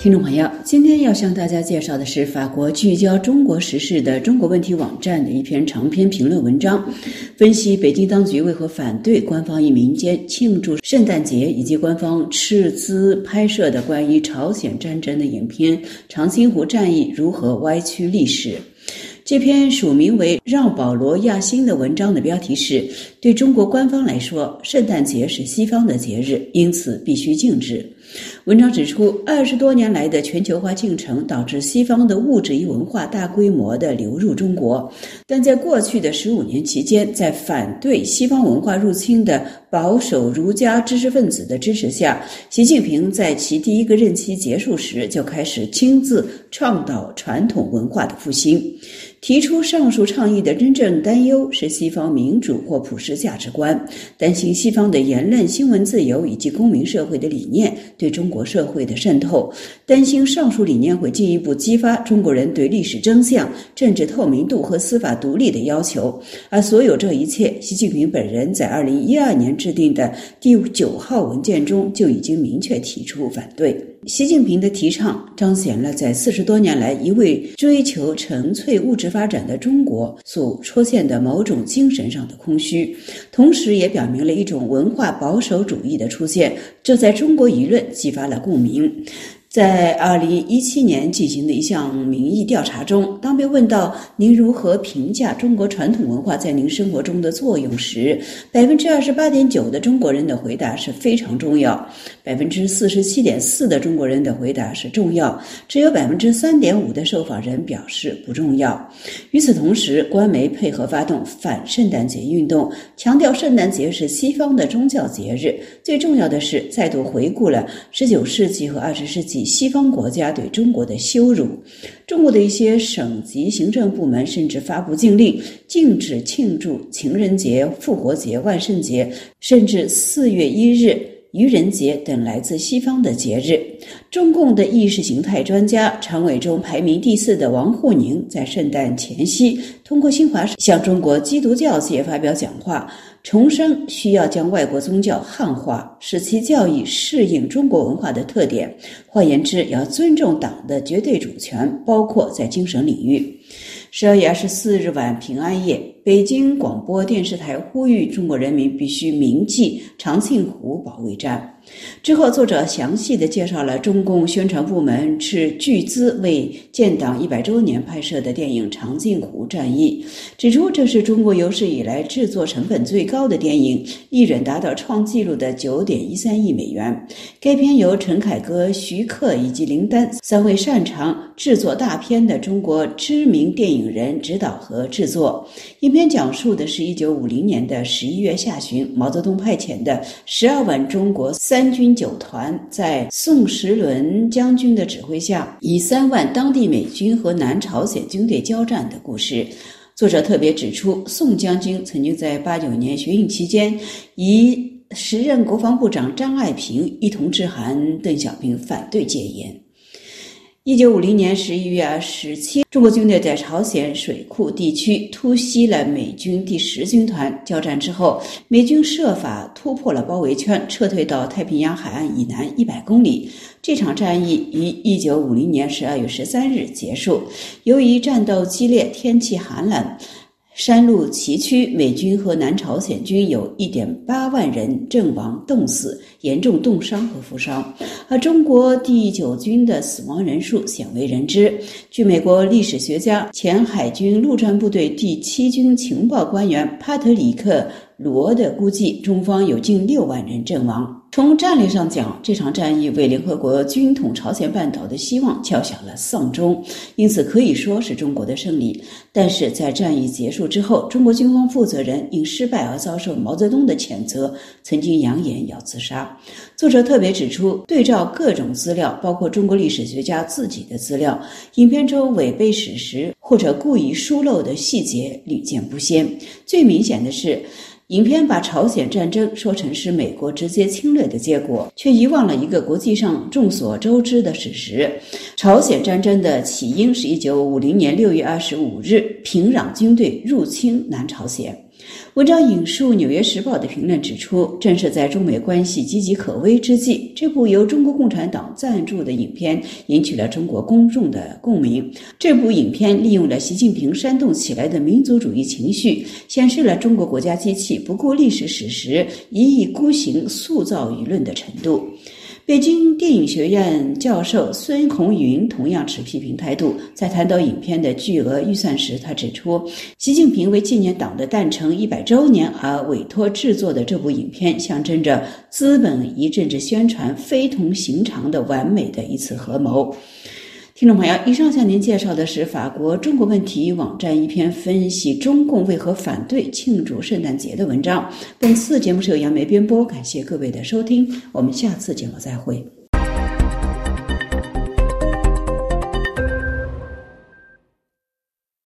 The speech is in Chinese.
听众朋友，今天要向大家介绍的是法国聚焦中国时事的中国问题网站的一篇长篇评论文章，分析北京当局为何反对官方与民间庆祝圣诞节，以及官方斥资拍摄的关于朝鲜战争的影片《长津湖战役》如何歪曲历史。这篇署名为让保罗亚辛的文章的标题是：对中国官方来说，圣诞节是西方的节日，因此必须禁止。文章指出，二十多年来的全球化进程导致西方的物质与文化大规模的流入中国，但在过去的十五年期间，在反对西方文化入侵的保守儒家知识分子的支持下，习近平在其第一个任期结束时就开始亲自倡导传统文化的复兴。提出上述倡议的真正担忧是西方民主或普世价值观，担心西方的言论、新闻自由以及公民社会的理念对中国社会的渗透，担心上述理念会进一步激发中国人对历史真相、政治透明度和司法独立的要求。而所有这一切，习近平本人在二零一二年制定的第九号文件中就已经明确提出反对。习近平的提倡彰显了在四十多年来一味追求纯粹物质发展的中国所出现的某种精神上的空虚，同时也表明了一种文化保守主义的出现，这在中国舆论激发发了共鸣。在二零一七年进行的一项民意调查中，当被问到您如何评价中国传统文化在您生活中的作用时，百分之二十八点九的中国人的回答是非常重要，百分之四十七点四的中国人的回答是重要，只有百分之三点五的受访人表示不重要。与此同时，官媒配合发动反圣诞节运动，强调圣诞节是西方的宗教节日。最重要的是，再度回顾了十九世纪和二十世纪。西方国家对中国的羞辱，中国的一些省级行政部门甚至发布禁令，禁止庆祝情人节、复活节、万圣节，甚至四月一日愚人节等来自西方的节日。中共的意识形态专家、常委中排名第四的王沪宁，在圣诞前夕通过新华社向中国基督教界发表讲话。重申需要将外国宗教汉化，使其教义适应中国文化的特点。换言之，要尊重党的绝对主权，包括在精神领域。十二月二十四日晚平安夜，北京广播电视台呼吁中国人民必须铭记长庆湖保卫战。之后，作者详细的介绍了中共宣传部门斥巨资为建党一百周年拍摄的电影《长津湖战役》，指出这是中国有史以来制作成本最高的电影，一人达到创纪录的九点一三亿美元。该片由陈凯歌、徐克以及林丹三位擅长制作大片的中国知名电影人指导和制作。影片讲述的是一九五零年的十一月下旬，毛泽东派遣的十二万中国。三军九团在宋时轮将军的指挥下，以三万当地美军和南朝鲜军队交战的故事。作者特别指出，宋将军曾经在八九年学运期间，与时任国防部长张爱萍一同致函邓小平反对戒严。一九五零年十一月二十七，中国军队在朝鲜水库地区突袭了美军第十军团。交战之后，美军设法突破了包围圈，撤退到太平洋海岸以南一百公里。这场战役于一九五零年十二月十三日结束。由于战斗激烈，天气寒冷。山路崎岖，美军和南朝鲜军有一点八万人阵亡、冻死、严重冻伤和负伤，而中国第九军的死亡人数鲜为人知。据美国历史学家、前海军陆战部队第七军情报官员帕特里克·罗的估计，中方有近六万人阵亡。从战略上讲，这场战役为联合国军统朝鲜半岛的希望敲响了丧钟，因此可以说是中国的胜利。但是在战役结束之后，中国军方负责人因失败而遭受毛泽东的谴责，曾经扬言要自杀。作者特别指出，对照各种资料，包括中国历史学家自己的资料，影片中违背史实或者故意疏漏的细节屡见不鲜。最明显的是。影片把朝鲜战争说成是美国直接侵略的结果，却遗忘了一个国际上众所周知的事实：朝鲜战争的起因是一九五零年六月二十五日平壤军队入侵南朝鲜。文章引述《纽约时报》的评论指出，正是在中美关系岌岌可危之际，这部由中国共产党赞助的影片引起了中国公众的共鸣。这部影片利用了习近平煽动起来的民族主义情绪，显示了中国国家机器不顾历史史实、一意孤行塑造舆论的程度。北京电影学院教授孙红云同样持批评态度。在谈到影片的巨额预算时，他指出，习近平为纪念党的诞辰一百周年而委托制作的这部影片，象征着资本与政治宣传非同寻常的完美的一次合谋。听众朋友，以上向您介绍的是法国中国问题网站一篇分析中共为何反对庆祝圣诞节的文章。本次节目是由杨梅编播，感谢各位的收听，我们下次节目再会。